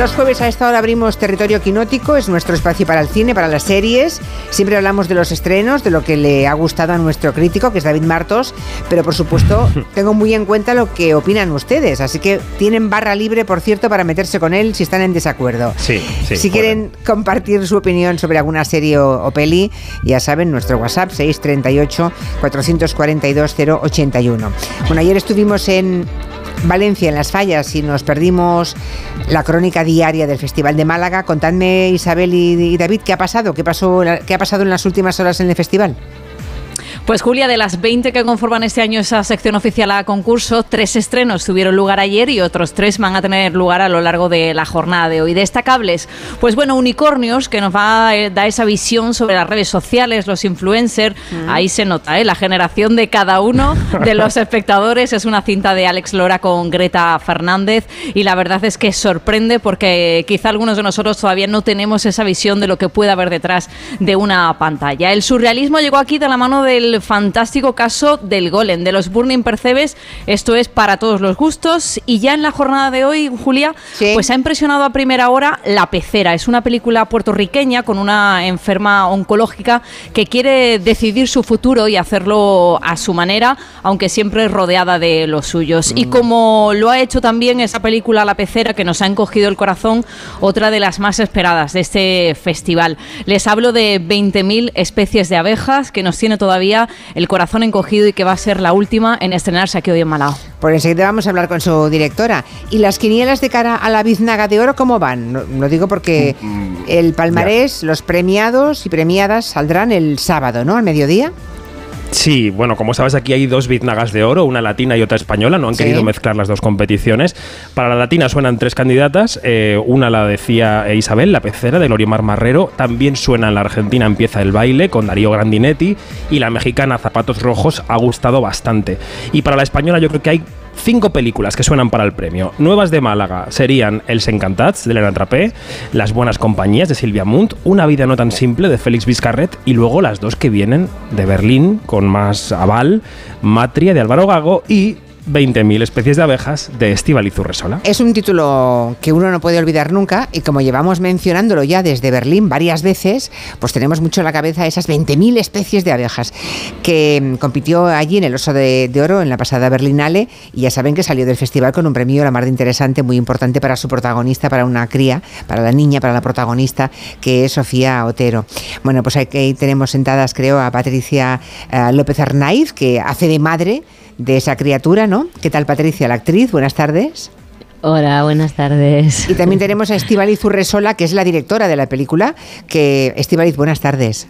Los jueves a esta hora abrimos Territorio Quinótico, es nuestro espacio para el cine, para las series. Siempre hablamos de los estrenos, de lo que le ha gustado a nuestro crítico, que es David Martos, pero por supuesto tengo muy en cuenta lo que opinan ustedes, así que tienen barra libre, por cierto, para meterse con él si están en desacuerdo. Sí, sí. Si quieren compartir su opinión sobre alguna serie o, o peli, ya saben, nuestro WhatsApp 638 442 081. Bueno, ayer estuvimos en Valencia, en las fallas, y nos perdimos la crónica diaria del Festival de Málaga. Contadme, Isabel y, David, ¿qué ha pasado? ¿Qué, pasó, ¿Qué ha pasado en las últimas horas en el festival? Pues Julia, de las 20 que conforman este año esa sección oficial a concurso, tres estrenos tuvieron lugar ayer y otros tres van a tener lugar a lo largo de la jornada de hoy. Destacables, pues bueno, Unicornios, que nos va a dar esa visión sobre las redes sociales, los influencers, ahí se nota, ¿eh? la generación de cada uno de los espectadores. Es una cinta de Alex Lora con Greta Fernández y la verdad es que sorprende porque quizá algunos de nosotros todavía no tenemos esa visión de lo que puede haber detrás de una pantalla. El surrealismo llegó aquí de la mano del fantástico caso del Golem, de los Burning Percebes. Esto es para todos los gustos. Y ya en la jornada de hoy, Julia, Sí. pues ha impresionado a primera hora La Pecera. Es una película puertorriqueña con una enferma oncológica que quiere decidir su futuro y hacerlo a su manera, aunque siempre rodeada de los suyos. Y como lo ha hecho también esa película La Pecera, que nos ha encogido el corazón, otra de las más esperadas de este festival. Les hablo de 20.000 especies de abejas, que nos tiene todavía el corazón encogido y que va a ser la última en estrenarse aquí hoy en Malao. Por enseguida vamos a hablar con su directora. ¿Y las quinielas de cara a la biznaga de oro cómo van? No- Lo digo porque el palmarés, los premiados y premiadas saldrán el sábado, ¿no? Al mediodía. Sí, bueno, como sabes, aquí hay dos biznagas de oro, una latina y otra española. No han Sí. querido mezclar las dos competiciones. Para la latina suenan tres candidatas. eh, una la decía Isabel, la pecera de Loriomar Marrero. También suena en la Argentina Empieza el baile con Darío Grandinetti. Y la mexicana Zapatos Rojos ha gustado bastante. Y para la española yo creo que hay cinco películas que suenan para el premio. Nuevas de Málaga serían Els Encantats de Elena Trapé, Las Buenas Compañías de Silvia Munt, Una vida no tan simple de Félix Vizcarret y luego las dos que vienen de Berlín con más aval, Matria de Álvaro Gago y 20.000 especies de abejas de Estíbaliz Urresola. Es un título que uno no puede olvidar nunca y como llevamos mencionándolo ya desde Berlín varias veces, pues tenemos mucho en la cabeza esas 20.000 especies de abejas que mm, compitió allí en el Oso de, Oro en la pasada Berlinale y ya saben que salió del festival con un premio la mar interesante, muy importante para su protagonista, para una cría, para la niña, para la protagonista, que es Sofía Otero. Bueno, pues aquí ahí tenemos sentadas, creo, a Patricia eh, López Arnaiz, que hace de madre de esa criatura, ¿no? ¿Qué tal, Patricia, la actriz? Buenas tardes. Hola, buenas tardes. Y también tenemos a Estivaliz Urresola, que es la directora de la película. Que Estivaliz, buenas tardes.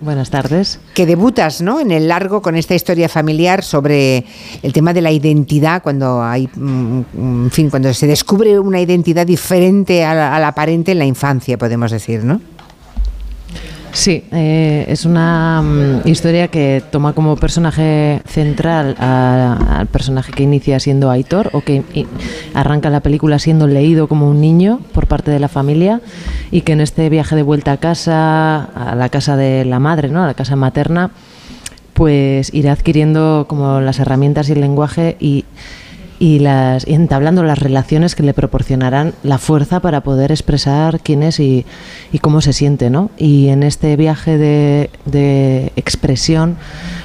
Buenas tardes. Que debutas, ¿no? En el largo con esta historia familiar sobre el tema de la identidad cuando hay, mm, en fin, cuando se descubre una identidad diferente a la, a la aparente en la infancia, podemos decir, ¿no? Sí, eh, es una mm, historia que toma como personaje central al personaje que inicia siendo Aitor o que arranca la película siendo leído como un niño por parte de la familia y que en este viaje de vuelta a casa, a la casa de la madre, ¿no? a la casa materna, pues irá adquiriendo como las herramientas y el lenguaje y, y las y entablando las relaciones que le proporcionarán la fuerza para poder expresar quién es y, y cómo se siente, ¿no? Y en este viaje de, de expresión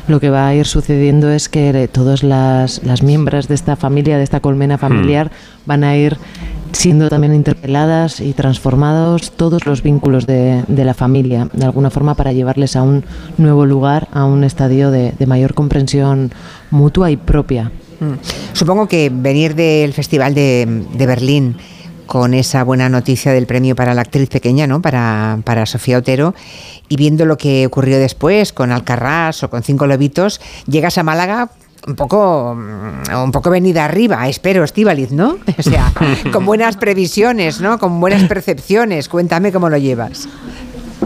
lo que va a ir sucediendo es que todas las, las miembros de esta familia, de esta colmena familiar, van a ir siendo también interpeladas y transformados todos los vínculos de, de la familia, de alguna forma para llevarles a un nuevo lugar, a un estadio de, de mayor comprensión mutua y propia. Mm. Supongo que venir del Festival de, de Berlín con esa buena noticia del premio para la actriz pequeña, ¿no? Para, para Sofía Otero, y viendo lo que ocurrió después con Alcarrás o con Cinco Lobitos, llegas a Málaga un poco mm, un poco venida arriba, espero, Estíbaliz, ¿no? O sea, con buenas previsiones, ¿no? Con buenas percepciones. Cuéntame cómo lo llevas.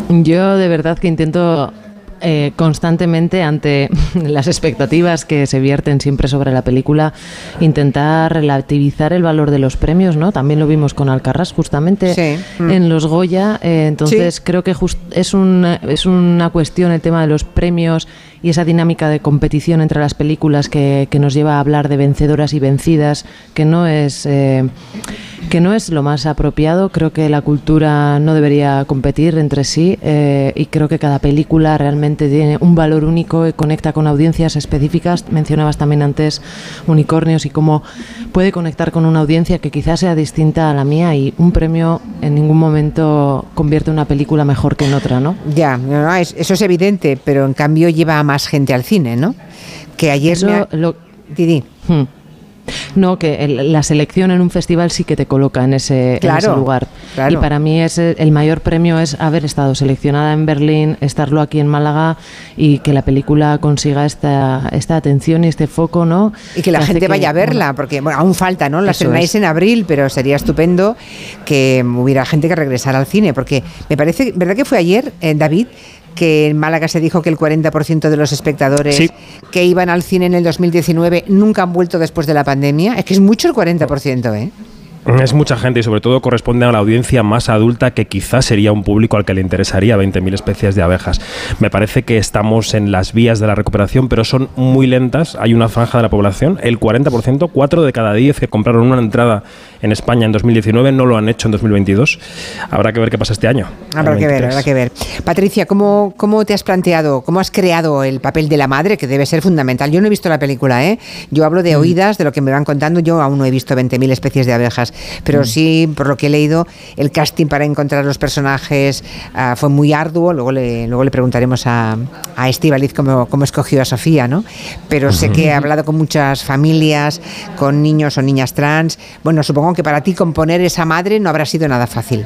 Yo de verdad que intento eh, constantemente ante las expectativas que se vierten siempre sobre la película, intentar relativizar el valor de los premios, ¿no? También lo vimos con Alcarrás justamente Sí. Mm. en los Goya, eh, entonces Sí. creo que just- es, una, es una cuestión el tema de los premios y esa dinámica de competición entre las películas que, que nos lleva a hablar de vencedoras y vencidas, que no es... eh, que no es lo más apropiado. Creo que la cultura no debería competir entre sí eh, y creo que cada película realmente tiene un valor único y conecta con audiencias específicas. Mencionabas también antes unicornios y cómo puede conectar con una audiencia que quizás sea distinta a la mía y un premio en ningún momento convierte una película mejor que en otra, ¿no? Ya, eso es evidente, pero en cambio lleva a más gente al cine, ¿no? Que ayer lo... Didi. Hmm. No, que la selección en un festival sí que te coloca en ese, lugar. Y para mí es el mayor premio es haber estado seleccionada en Berlín, estarlo aquí en Málaga y que la película consiga esta, esta atención y este foco, ¿no? Y que la gente vaya a verla, porque bueno, aún falta, ¿no? La estrenáis en abril, pero sería estupendo que hubiera gente que regresara al cine, porque me parece, ¿verdad que fue ayer, eh, David? Que en Málaga se dijo que el 40% de los espectadores que iban al cine en el 2019 nunca han vuelto después de la pandemia. Es que es mucho el 40%, ¿eh? Es mucha gente y sobre todo corresponde a la audiencia más adulta que quizás sería un público al que le interesaría 20.000 especies de abejas. Me parece que estamos en las vías de la recuperación, pero son muy lentas. Hay una franja de la población, el 40%, 4 de cada 10 que compraron una entrada en España en 2019 no lo han hecho en 2022. Habrá que ver qué pasa este año. Habrá que ver, habrá que ver. Patricia, ¿cómo, ¿cómo te has planteado, cómo has creado el papel de la madre, que debe ser fundamental? Yo no he visto la película, ¿eh? Yo hablo de mm. oídas, de lo que me van contando. Yo aún no he visto 20.000 especies de abejas pero mm. sí, por lo que he leído, el casting para encontrar los personajes ah, fue muy arduo. Luego le, luego le preguntaremos a, a Estivaliz cómo, cómo, escogió a Sofía, ¿no? Pero sé que ha hablado con muchas familias, con niños o niñas trans. Bueno, supongo que para ti componer esa madre no habrá sido nada fácil.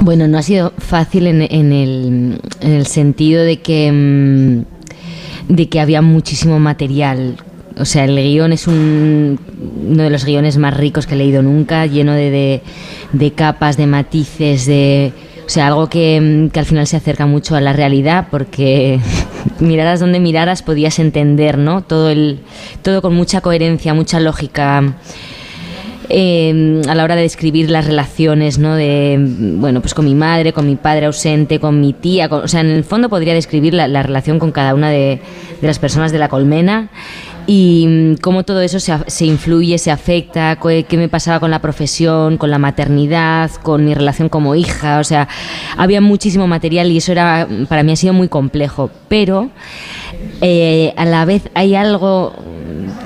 Bueno, no ha sido fácil en, en, el, en el, sentido de que, mm, de que había muchísimo material o sea, el guion es un, uno de los guiones más ricos que he leído nunca, lleno de, de, capas, de matices, de... O sea, algo que, que, al final se acerca mucho a la realidad porque miraras donde miraras podías entender, ¿no? Todo, el, todo con mucha coherencia, mucha lógica. Eh, a la hora de describir las relaciones, ¿no? De, bueno, pues con mi madre, con mi padre ausente, con mi tía, o sea, en el fondo podría describir la, la relación con cada una de, de, las personas de la colmena y mm, cómo todo eso se, se, influye, se afecta, qué me pasaba con la profesión, con la maternidad, con mi relación como hija, o sea, había muchísimo material y eso era para mí ha sido muy complejo, pero eh, a la vez hay algo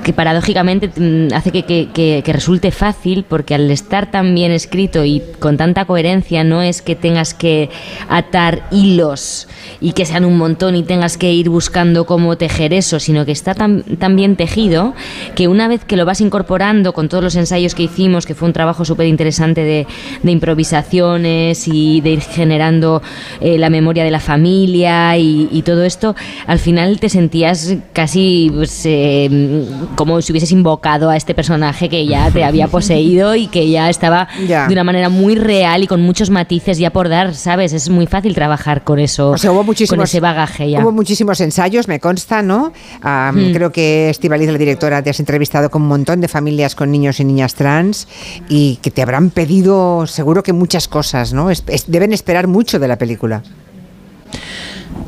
que paradójicamente mm, hace que, que, que, resulte fácil porque al estar tan bien escrito y con tanta coherencia no es que tengas que atar hilos y que sean un montón y tengas que ir buscando cómo tejer eso, sino que está tan, tan bien tejido que una vez que lo vas incorporando con todos los ensayos que hicimos, que fue un trabajo súper interesante de, de, improvisaciones y de ir generando eh, la memoria de la familia y, y, todo esto, al final te sentías casi pues, eh, como si hubieses invocado a este personaje que ya te había poseído y que ya estaba ya. de una manera muy real y con muchos matices ya por dar, ¿sabes? Es muy fácil trabajar con eso, o sea, hubo muchísimos, con ese bagaje ya. Hubo muchísimos ensayos, me consta, ¿no? Um, mm. Creo que Estivaliz, la directora, te has entrevistado con un montón de familias con niños y niñas trans y que te habrán pedido seguro que muchas cosas, ¿no? Es, es, deben esperar mucho de la película.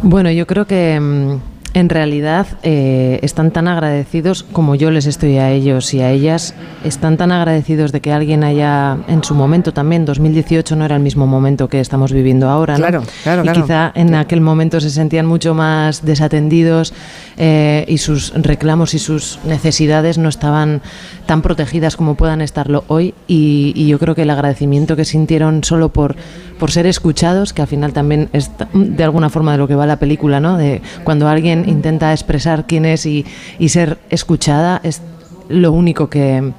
Bueno, yo creo que mm, en realidad eh, están tan agradecidos como yo les estoy a ellos y a ellas, están tan agradecidos de que alguien haya, en su momento también, 2018 no era el mismo momento que estamos viviendo ahora, ¿no? Claro, claro, y quizá en aquel momento se sentían mucho más desatendidos eh, y sus reclamos y sus necesidades no estaban tan protegidas como puedan estarlo hoy. Y, y yo creo que el agradecimiento que sintieron solo por, por ser escuchados, que al final también es de alguna forma de lo que va la película, ¿no? De cuando alguien intenta expresar quién es y, y ser escuchada, es lo único que,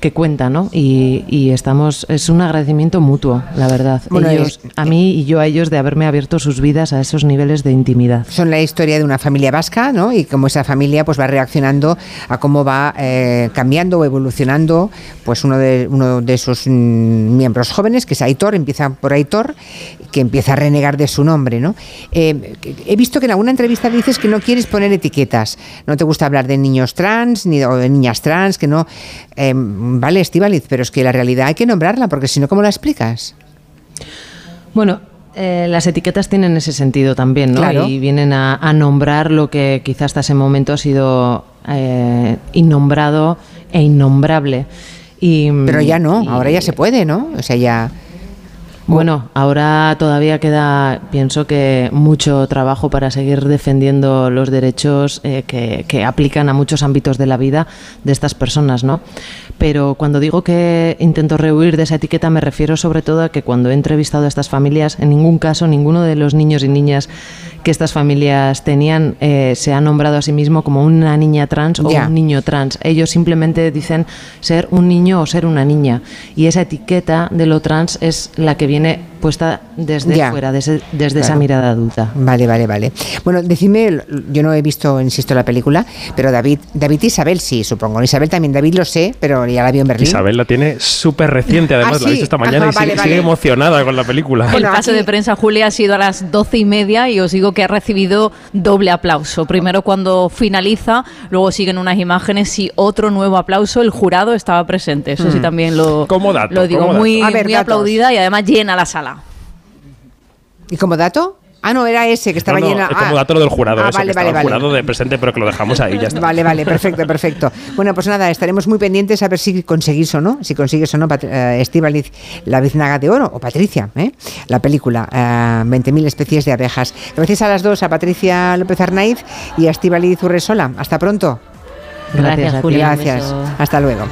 que cuenta, ¿no? Y, y, estamos, es un agradecimiento mutuo, la verdad. Bueno, ellos, es, a mí y yo a ellos de haberme abierto sus vidas a esos niveles de intimidad. Son la historia de una familia vasca, ¿no? Y cómo esa familia pues va reaccionando a cómo va eh, cambiando o evolucionando pues uno de, uno de sus mm, miembros jóvenes, que es Aitor, empieza por Aitor, que empieza a renegar de su nombre, ¿no? Eh, he visto que en alguna entrevista dices que no quieres poner etiquetas, no te gusta hablar de niños trans ni o de niñas trans, que no... Eh, vale, Estivaliz, pero es que la realidad hay que nombrarla, porque si no, ¿cómo la explicas? Bueno, eh, las etiquetas tienen ese sentido también, ¿no? Claro. Y vienen a, a, nombrar lo que quizás hasta ese momento ha sido eh, innombrado e innombrable. Y, Pero ya no, y- ahora ya se puede, ¿no? O sea, ya... Bueno, ahora todavía queda, pienso que mucho trabajo para seguir defendiendo los derechos eh, que, que aplican a muchos ámbitos de la vida de estas personas, ¿no? Pero cuando digo que intento rehuir de esa etiqueta me refiero sobre todo a que cuando he entrevistado a estas familias, en ningún caso ninguno de los niños y niñas que estas familias tenían eh, se ha nombrado a sí mismo como una niña trans o un niño trans. Ellos simplemente dicen ser un niño o ser una niña. Y esa etiqueta de lo trans es la que viene puesta desde Ya. fuera, desde, desde Claro. esa mirada adulta. Vale, vale, vale. Bueno, decidme, yo no he visto, insisto, la película, pero David, David y Isabel sí, supongo. Isabel también, David lo sé, pero ya la vio en Berlín. Isabel la tiene súper reciente, además Ah, la he visto esta mañana Ajá, y sigue, vale, sigue vale. emocionada con la película. El Bueno, paso aquí- de prensa, Julia, ha sido a las doce y media y os digo que ha recibido doble aplauso. Primero cuando finaliza, luego siguen unas imágenes y otro nuevo aplauso. El jurado estaba presente. Eso sí también lo, Como dato, lo digo. como dato. Muy, ver, muy aplaudida y además llena la sala. ¿Y como dato? Ah, no, era ese que estaba No, no, llena. como ah. dato lo del jurado, Ah, eso, vale, que vale, vale. jurado de presente, pero que lo dejamos ahí, ya está. Vale, vale, perfecto, perfecto. Bueno, pues nada, estaremos muy pendientes a ver si conseguís o no, si consigues o no, eh, Estíbaliz, la biznaga de oro, o Patricia, ¿eh? la película, eh, 20.000 especies de abejas. Gracias a las dos, a Patricia López Arnaiz y a Estíbaliz Urresola. Hasta pronto. Gracias, ti. Julia. Gracias. Hasta luego.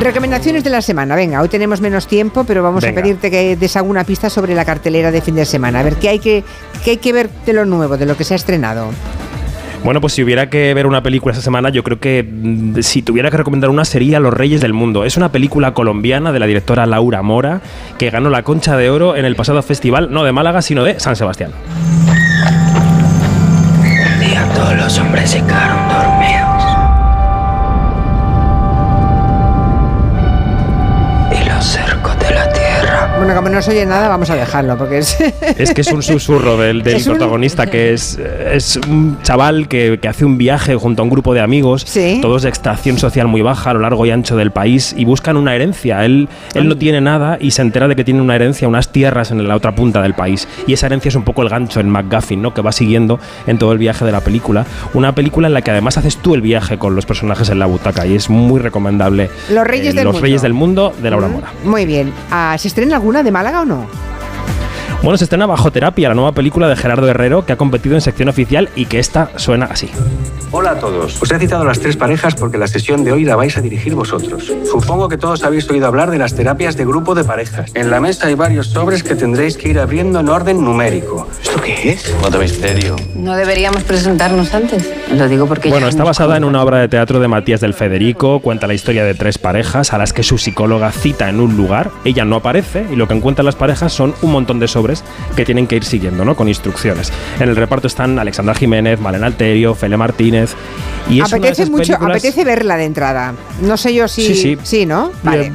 Recomendaciones de la semana. Venga, hoy tenemos menos tiempo, pero vamos Venga. a pedirte que des alguna pista sobre la cartelera de fin de semana. A ver, ¿qué hay que, qué hay que ver de lo nuevo, de lo que se ha estrenado? Bueno, pues si hubiera que ver una película esta semana, yo creo que mm, si tuviera que recomendar una sería Los Reyes del Mundo. Es una película colombiana de la directora Laura Mora, que ganó la Concha de Oro en el pasado festival, no de Málaga, sino de San Sebastián. Un día todos los hombres se Bueno, como no se oye nada, vamos a dejarlo, porque es... Es que es un susurro del, del Es un- protagonista, que es, es un chaval que, que hace un viaje junto a un grupo de amigos, Sí. todos de extracción social muy baja a lo largo y ancho del país, y buscan una herencia. Él, él no tiene nada y se entera de que tiene una herencia, unas tierras en la otra punta del país. Y esa herencia es un poco el gancho en McGuffin, ¿no? que va siguiendo en todo el viaje de la película. Una película en la que además haces tú el viaje con los personajes en la butaca, y es muy recomendable. Los Reyes del Los Mundo. Reyes del Mundo de Laura Mora. Muy bien. Ah, ¿Se estrena alguna de Málaga o no? Bueno, se estrena Bajo Terapia, la nueva película de Gerardo Herrero, que ha competido en sección oficial y que esta suena así. Hola a todos. Os he citado a las tres parejas porque la sesión de hoy la vais a dirigir vosotros. Supongo que todos habéis oído hablar de las terapias de grupo de parejas. En la mesa hay varios sobres que tendréis que ir abriendo en orden numérico. ¿Esto qué es? Modo misterio. No deberíamos presentarnos antes. Lo digo porque Bueno, está basada en una obra de teatro de Matías del Federico, cuenta la historia de tres parejas a las que su psicóloga cita en un lugar, ella no aparece y lo que encuentran las parejas son un montón de sobres que tienen que ir siguiendo, ¿no? Con instrucciones. En el reparto están Alexandra Jiménez, Malena Alterio, Fele Martínez y es una de apetece mucho, películas- apetece verla de entrada. No sé yo si... Sí, sí. ¿no? Vale.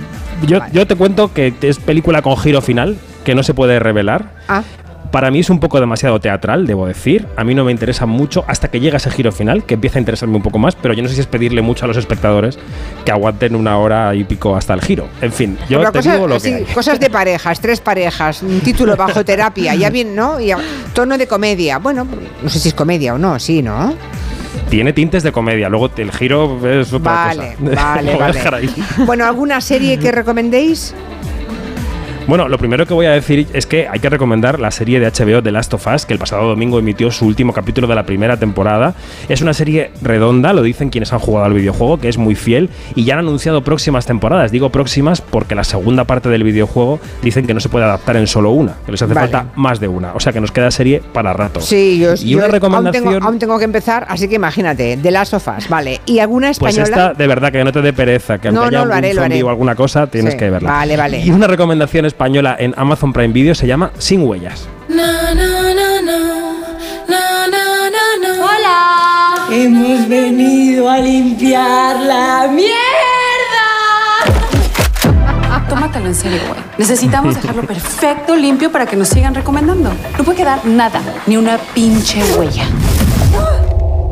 Yo, Vale. yo te cuento que es película con giro final, que no se puede revelar. Ah, Para mí es un poco demasiado teatral, debo decir. A mí no me interesa mucho hasta que llega ese giro final, que empieza a interesarme un poco más, pero yo no sé si es pedirle mucho a los espectadores que aguanten una hora y pico hasta el giro. En fin, yo pero te cosas, digo lo sí, que hay. cosas de parejas, tres parejas, un título bajo terapia, ya bien, ¿no? Y a- tono de comedia. Bueno, no sé si es comedia o no, sí, ¿no? Tiene tintes de comedia, luego el giro es otra Vale, cosa. vale, vale. Bueno, ¿alguna serie que recomendéis? Bueno, lo primero que voy a decir es que hay que recomendar la serie de HBO The Last of Us, que el pasado domingo emitió su último capítulo de la primera temporada. Es una serie redonda, lo dicen quienes han jugado al videojuego, que es muy fiel y ya han anunciado próximas temporadas. Digo próximas porque la segunda parte del videojuego dicen que no se puede adaptar en solo una, que les hace Vale. falta más de una. O sea que nos queda serie para rato. Sí, yo, y yo una aún, recomendación. tengo, aún tengo que empezar, así que imagínate, de las sofás, vale. ¿Y alguna Pues española? esta, de verdad, que no te dé pereza, que aunque No, haya no, lo haré. o alguna cosa, tienes Sí, que verla. vale, vale. Y una recomendación española en Amazon Prime Video se llama Sin Huellas. Hola. Hemos venido a limpiar la mierda. Tómatelo en serio, güey. Necesitamos dejarlo perfecto, limpio para que nos sigan recomendando. No puede quedar nada, ni una pinche huella.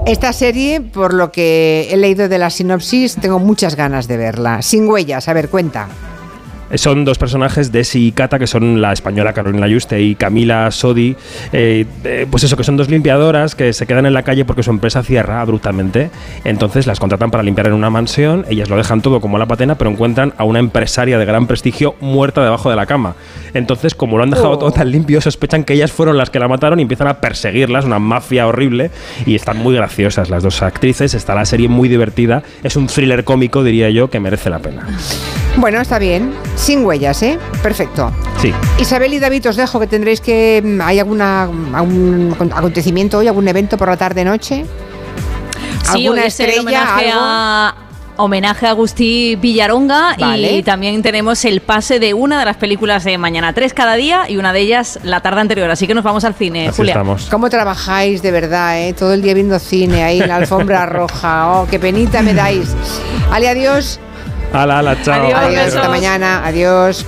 Esta serie, por lo que he leído de la sinopsis, tengo muchas ganas de verla. Sin huellas, a ver, cuenta. Son dos personajes, Desi y Cata, que son la española Carolina Yuste y Camila Sodi. eh, eh, pues eso, que son dos limpiadoras que se quedan en la calle porque su empresa cierra abruptamente. Entonces las contratan para limpiar en una mansión. Ellas lo dejan todo como la patena, pero encuentran a una empresaria de gran prestigio muerta debajo de la cama. Entonces, como lo han dejado todo tan limpio, sospechan que ellas fueron las que la mataron y empiezan a perseguirlas, una mafia horrible. Y están muy graciosas las dos actrices. Está la serie muy divertida. Es un thriller cómico, diría yo, que merece la pena. Bueno, está bien. Sin huellas, ¿eh? Perfecto. Sí. Isabel y David, os dejo que tendréis que... mm, ¿Hay alguna, algún acontecimiento hoy, algún evento por la tarde-noche? Sí, ¿Alguna hoy es el estrella? homenaje algo? a homenaje a Agustí Villaronga Vale. y también tenemos el pase de una de las películas de mañana, tres cada día y una de ellas la tarde anterior, así que nos vamos al cine, Así Julia. estamos. ¿Cómo trabajáis de verdad, eh? Todo el día viendo cine ahí en la alfombra roja. Oh, qué penita me dais. Ale, adiós. Ala, ala, chao. Adiós, hasta mañana. Adiós.